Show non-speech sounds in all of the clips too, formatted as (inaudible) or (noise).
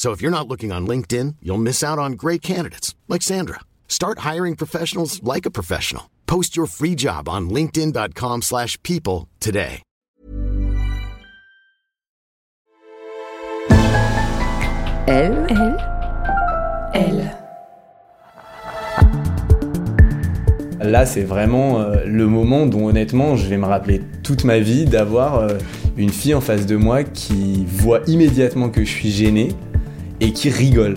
So if you're not looking on LinkedIn, you'll miss out on great candidates like Sandra. Start hiring professionals like a professional. Post your free job on linkedin.com/people slash people today. Elle, elle, elle. Là, c'est vraiment euh, le moment dont honnêtement, je vais me rappeler toute ma vie d'avoir euh, une fille en face de moi qui voit immédiatement que je suis gêné et qui rigole.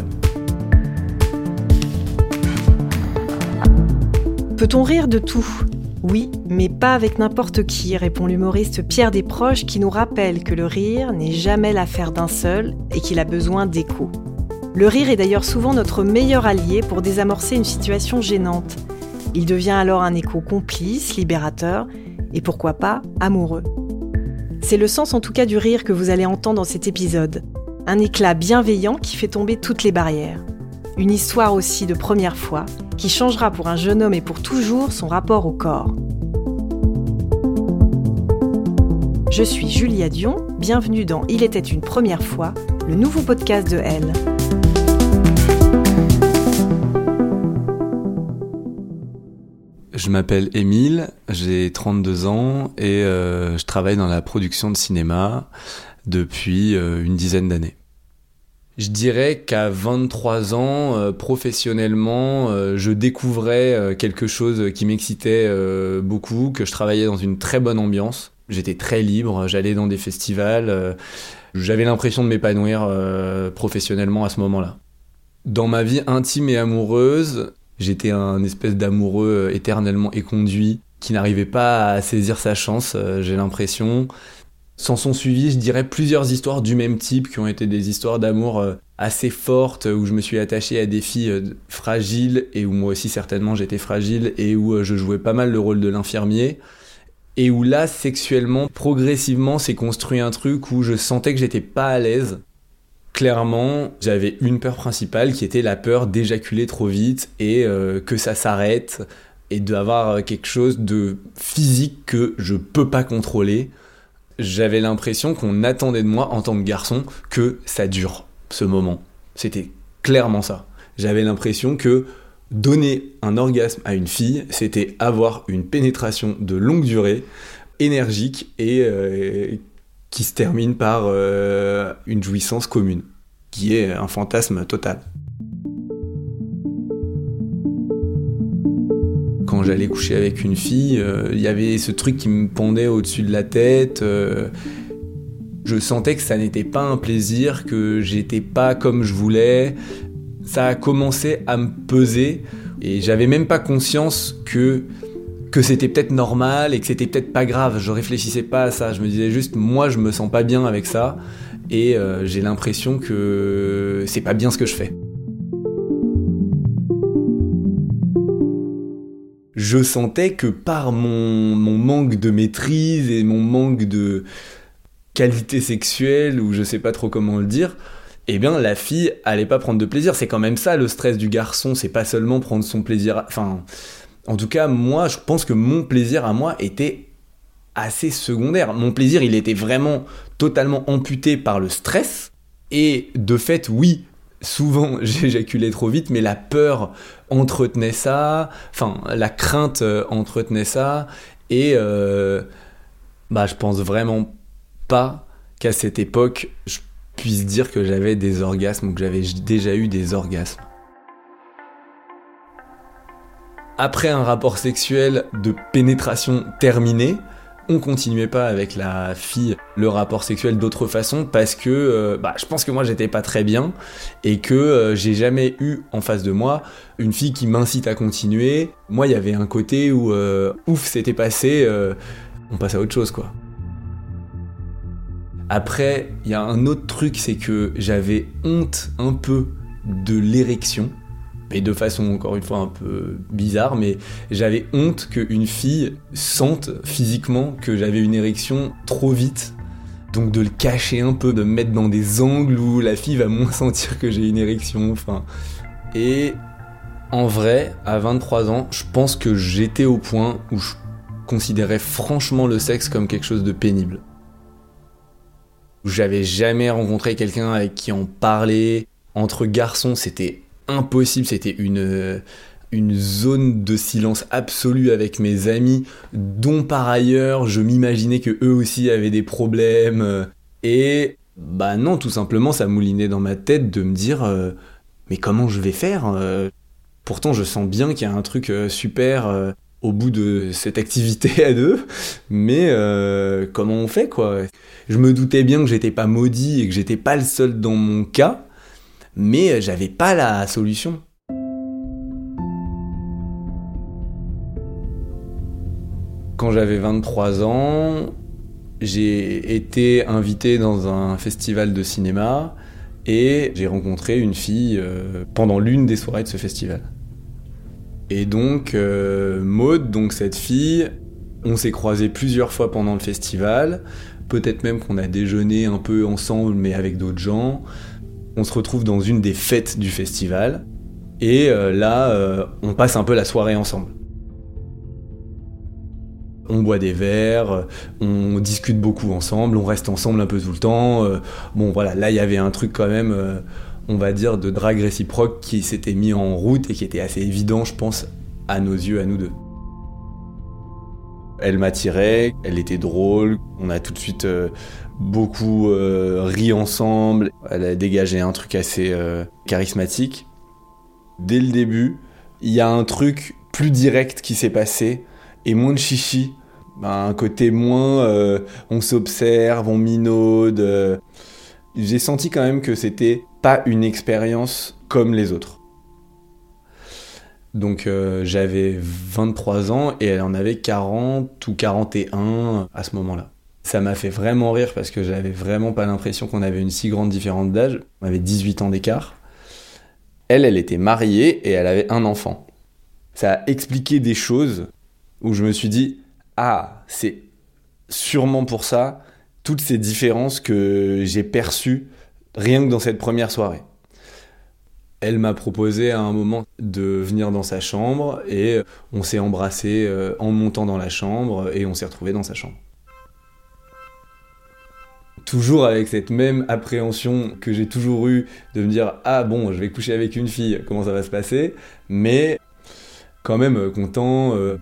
Peut-on rire de tout? Oui, mais pas avec n'importe qui, répond l'humoriste Pierre Desproges qui nous rappelle que le rire n'est jamais l'affaire d'un seul et qu'il a besoin d'écho. Le rire est d'ailleurs souvent notre meilleur allié pour désamorcer une situation gênante. Il devient alors un écho complice, libérateur et pourquoi pas amoureux. C'est le sens en tout cas du rire que vous allez entendre dans cet épisode. Un éclat bienveillant qui fait tomber toutes les barrières. Une histoire aussi de première fois qui changera pour un jeune homme et pour toujours son rapport au corps. Je suis Julia Dion, bienvenue dans Il était une première fois, le nouveau podcast de Elle. Je m'appelle Émile, j'ai 32 ans et euh, je travaille dans la production de cinéma depuis euh, une dizaine d'années. Je dirais qu'à 23 ans, euh, professionnellement, euh, je découvrais euh, quelque chose qui m'excitait beaucoup, que je travaillais dans une très bonne ambiance. J'étais très libre, j'allais dans des festivals, j'avais l'impression de m'épanouir professionnellement à ce moment-là. Dans ma vie intime et amoureuse, j'étais un espèce d'amoureux éternellement éconduit qui n'arrivait pas à saisir sa chance, j'ai l'impression. S'en sont suivies, je dirais, plusieurs histoires du même type qui ont été des histoires d'amour euh, assez fortes où je me suis attaché à des filles euh, fragiles et où moi aussi certainement j'étais fragile et où euh, je jouais pas mal le rôle de l'infirmier. Et où là, sexuellement, progressivement, s'est construit un truc où je sentais que j'étais pas à l'aise. Clairement, j'avais une peur principale qui était la peur d'éjaculer trop vite et que ça s'arrête et d'avoir quelque chose de physique que je peux pas contrôler. J'avais l'impression qu'on attendait de moi en tant que garçon que ça dure ce moment. C'était clairement ça. J'avais l'impression que donner un orgasme à une fille, c'était avoir une pénétration de longue durée, énergique et euh, qui se termine par euh, une jouissance commune, qui est un fantasme total. Quand j'allais coucher avec une fille, euh, il y avait ce truc qui me pendait au-dessus de la tête. euh, je sentais que ça n'était pas un plaisir, que j'étais pas comme je voulais. Ça a commencé à me peser et j'avais même pas conscience que que c'était peut-être normal et que c'était peut-être pas grave. Je réfléchissais pas à ça. Je me disais juste, moi, je me sens pas bien avec ça et euh, j'ai l'impression que c'est pas bien ce que je fais. Je sentais que par mon, mon manque de maîtrise et mon manque de qualité sexuelle, ou je sais pas trop comment le dire, eh bien la fille allait pas prendre de plaisir. C'est quand même ça le stress du garçon, c'est pas seulement prendre son plaisir. Enfin, en tout cas, moi, je pense que mon plaisir à moi était assez secondaire. Mon plaisir, il était vraiment totalement amputé par le stress. Et de fait, oui, souvent (laughs) j'éjaculais trop vite, mais la peur entretenait ça, enfin, la crainte euh, entretenait ça. Et euh, bah, je pense vraiment pas qu'à cette époque, je puisse dire que j'avais des orgasmes ou que j'avais déjà eu des orgasmes. après un rapport sexuel de pénétration terminé, on continuait pas avec la fille le rapport sexuel d'autre façon parce que euh, bah, je pense que moi j'étais pas très bien et que euh, j'ai jamais eu en face de moi une fille qui m'incite à continuer. Moi il y avait un côté où euh, ouf c'était passé, on passe à autre chose quoi. Après il y a un autre truc c'est que j'avais honte un peu de l'érection et de façon encore une fois un peu bizarre, mais j'avais honte qu'une fille sente physiquement que j'avais une érection trop vite. Donc de le cacher un peu, de me mettre dans des angles où la fille va moins (laughs) sentir que j'ai une érection, enfin. Et en vrai, à 23 ans, je pense que j'étais au point où je considérais franchement le sexe comme quelque chose de pénible. J'avais jamais rencontré quelqu'un avec qui en parler. Entre garçons, c'était impossible, c'était une, une zone de silence absolu avec mes amis, dont par ailleurs je m'imaginais que eux aussi avaient des problèmes. Et bah non, tout simplement, ça moulinait dans ma tête de me dire euh, mais comment je vais faire euh? Pourtant, je sens bien qu'il y a un truc euh, super au bout de cette activité (laughs) à deux, mais comment on fait quoi? Je me doutais bien que j'étais pas maudit et que j'étais pas le seul dans mon cas mais j'avais pas la solution. Quand j'avais 23 ans, j'ai été invité dans un festival de cinéma et j'ai rencontré une fille euh, pendant l'une des soirées de ce festival. Et donc, euh, Maude, donc cette fille, on s'est croisés plusieurs fois pendant le festival. Peut-être même qu'on a déjeuné un peu ensemble, mais avec d'autres gens on se retrouve dans une des fêtes du festival, et euh, là, euh, on passe un peu la soirée ensemble. On boit des verres, on discute beaucoup ensemble, on reste ensemble un peu tout le temps. Euh, bon voilà, là il y avait un truc quand même, on va dire, de drague réciproque qui s'était mis en route et qui était assez évident, je pense, à nos yeux, à nous deux. Elle m'attirait, elle était drôle, on a tout de suite beaucoup euh, ri ensemble. Elle a dégagé un truc assez euh, charismatique. Dès le début, il y a un truc plus direct qui s'est passé et moins de chichi. Ben, un côté moins euh, on s'observe, on minaude. J'ai senti quand même que c'était pas une expérience comme les autres. Donc j'avais 23 ans et elle en avait 40 ou 41 à ce moment-là. Ça m'a fait vraiment rire parce que j'avais vraiment pas l'impression qu'on avait une si grande différence d'âge. On avait 18 ans d'écart. Elle, elle était mariée et elle avait un enfant. Ça a expliqué des choses où je me suis dit Ah, c'est sûrement pour ça toutes ces différences que j'ai perçues rien que dans cette première soirée. Elle m'a proposé à un moment de venir dans sa chambre et on s'est embrassé euh, en montant dans la chambre et on s'est retrouvé dans sa chambre. Toujours avec cette même appréhension que j'ai toujours eue de me dire ah bon je vais coucher avec une fille comment ça va se passer? Mais quand même euh, content euh,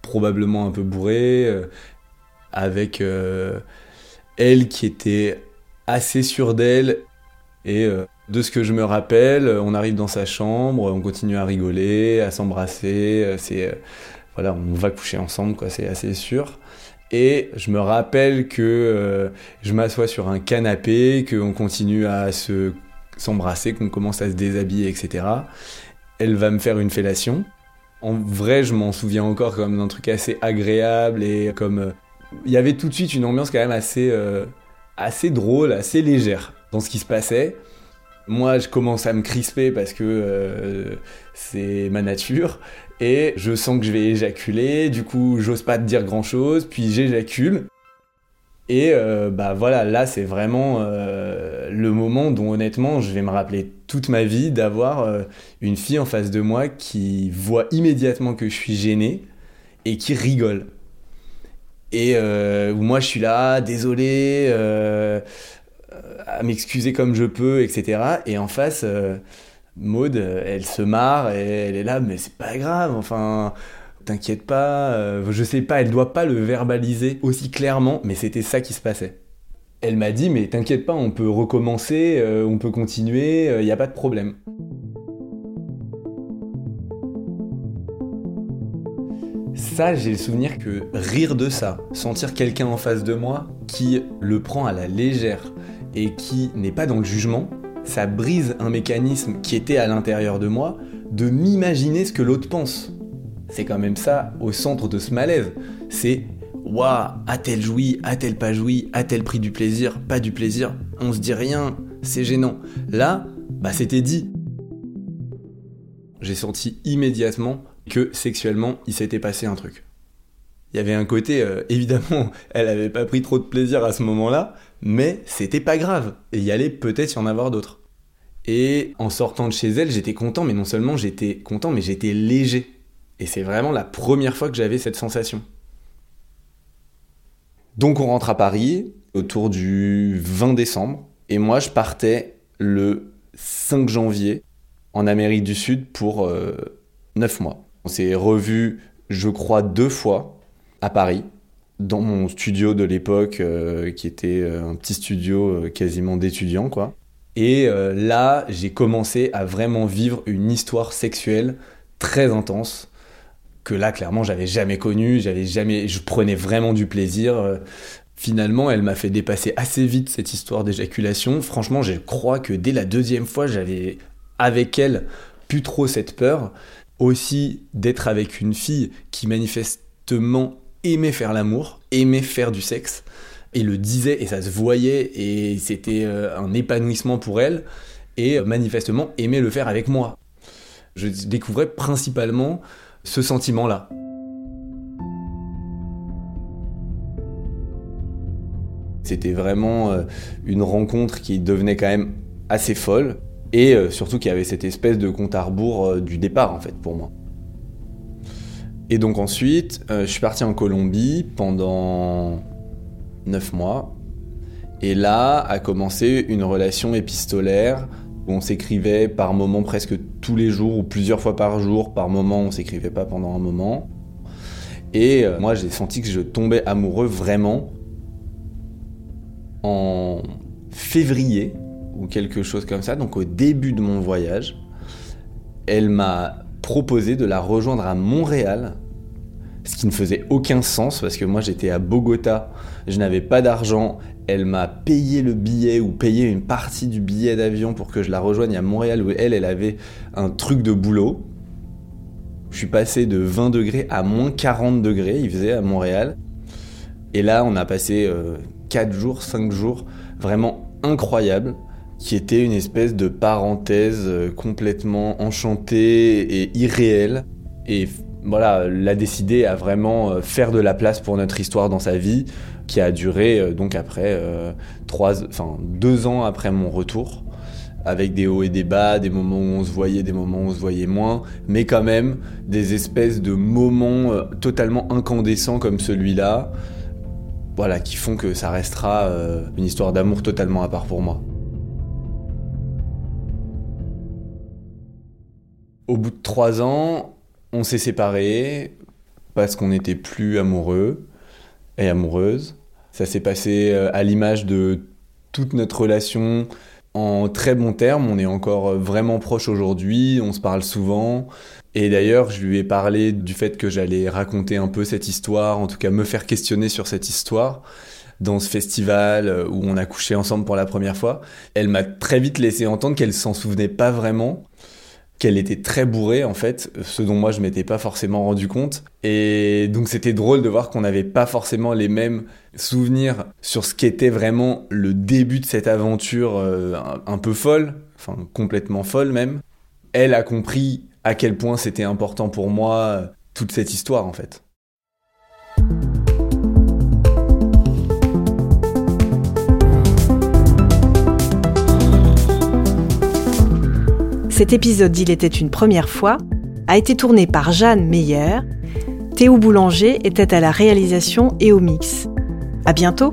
probablement un peu bourré avec elle qui était assez sûre d'elle et de ce que je me rappelle on arrive dans sa chambre on continue à rigoler à s'embrasser c'est voilà on va coucher ensemble quoi c'est assez sûr et je me rappelle que euh, je m'assois sur un canapé, qu'on continue à se s'embrasser, qu'on commence à se déshabiller, etc. Elle va me faire une fellation. En vrai, je m'en souviens encore comme d'un truc assez agréable et comme euh, il y avait tout de suite une ambiance quand même assez euh, assez drôle, assez légère dans ce qui se passait. Moi, je commence à me crisper parce que c'est ma nature et je sens que je vais éjaculer, du coup j'ose pas te dire grand chose, puis j'éjacule. Et euh, bah voilà, là c'est vraiment euh, le moment dont honnêtement je vais me rappeler toute ma vie d'avoir euh, une fille en face de moi qui voit immédiatement que je suis gêné et qui rigole. Et moi je suis là, désolé, à m'excuser comme je peux, etc. Et en face Maude, elle se marre et elle est là, mais c'est pas grave, enfin, t'inquiète pas, euh, je sais pas, elle doit pas le verbaliser aussi clairement, mais c'était ça qui se passait. Elle m'a dit, mais t'inquiète pas, on peut recommencer, euh, on peut continuer, il euh, a pas de problème. ça, j'ai le souvenir que rire de ça, sentir quelqu'un en face de moi qui le prend à la légère et qui n'est pas dans le jugement, ça brise un mécanisme qui était à l'intérieur de moi de m'imaginer ce que l'autre pense. C'est quand même ça au centre de ce malaise. C'est Waouh, a-t-elle joui, a-t-elle pas joui, a-t-elle pris du plaisir, pas du plaisir, on se dit rien, c'est gênant. Là, bah c'était dit. J'ai senti immédiatement que sexuellement, il s'était passé un truc. Il y avait un côté, euh, évidemment, (laughs) elle avait pas pris trop de plaisir à ce moment-là, mais c'était pas grave. Et il y allait peut-être y en avoir d'autres. Et en sortant de chez elle, j'étais content, mais non seulement j'étais content, mais j'étais léger. Et c'est vraiment la première fois que j'avais cette sensation. Donc on rentre à Paris autour du 20 décembre, et moi je partais le 5 janvier en Amérique du Sud pour euh, 9 mois. On s'est revu, je crois, deux fois à Paris, dans mon studio de l'époque, euh, qui était euh, un petit studio euh, quasiment d'étudiants, quoi. Et là, j'ai commencé à vraiment vivre une histoire sexuelle très intense que là, clairement, j'avais jamais connue. J'avais jamais, je prenais vraiment du plaisir. Finalement, elle m'a fait dépasser assez vite cette histoire d'éjaculation. Franchement, je crois que dès la deuxième fois, j'avais avec elle plus trop cette peur aussi d'être avec une fille qui manifestement aimait faire l'amour, aimait faire du sexe, et le disait, et ça se voyait, et c'était euh, un épanouissement pour elle, et manifestement aimait le faire avec moi. Je découvrais principalement ce sentiment-là. C'était vraiment euh, une rencontre qui devenait quand même assez folle. Et euh, surtout qu'il y avait cette espèce de compte à rebours du départ, en fait, pour moi. Et donc ensuite, euh, je suis parti en Colombie pendant 9 mois. Et là a commencé une relation épistolaire où on s'écrivait par moments presque tous les jours ou plusieurs fois par jour. Par moment, on s'écrivait pas pendant un moment. Et moi, j'ai senti que je tombais amoureux vraiment en février ou quelque chose comme ça. Donc au début de mon voyage, elle m'a proposé de la rejoindre à Montréal, ce qui ne faisait aucun sens parce que moi j'étais à Bogota, je n'avais pas d'argent, elle m'a payé le billet ou payé une partie du billet d'avion pour que je la rejoigne à Montréal où elle, elle avait un truc de boulot. Je suis passé de 20 degrés à moins 40 degrés, il faisait à Montréal. Et là, on a passé 4 euh, jours, 5 jours vraiment incroyables qui était une espèce de parenthèse euh, complètement enchantée et irréelle. Et voilà, elle a décidé à vraiment euh, faire de la place pour notre histoire dans sa vie, qui a duré euh, donc après trois, enfin deux ans après mon retour, avec des hauts et des bas, des moments où on se voyait, des moments où on se voyait moins, mais quand même des espèces de moments totalement incandescents comme celui-là, voilà, qui font que ça restera une histoire d'amour totalement à part pour moi. Au bout de trois ans, on s'est séparés parce qu'on n'était plus amoureux et amoureuse. Ça s'est passé euh, à l'image de toute notre relation en très bons termes. On est encore vraiment proches aujourd'hui, on se parle souvent. Et d'ailleurs, je lui ai parlé du fait que j'allais raconter un peu cette histoire, en tout cas me faire questionner sur cette histoire dans ce festival euh, où on a couché ensemble pour la première fois. Elle m'a très vite laissé entendre qu'elle s'en souvenait pas vraiment qu'elle était très bourrée en fait, ce dont moi je m'étais pas forcément rendu compte. Et donc c'était drôle de voir qu'on n'avait pas forcément les mêmes souvenirs sur ce qu'était vraiment le début de cette aventure euh, un, peu folle, enfin complètement folle même. Elle a compris à quel point c'était important pour moi toute cette histoire en fait. Cet épisode d'Il était une première fois a été tourné par Jeanne Meyer. Théo Boulanger était à la réalisation et au mix. À bientôt!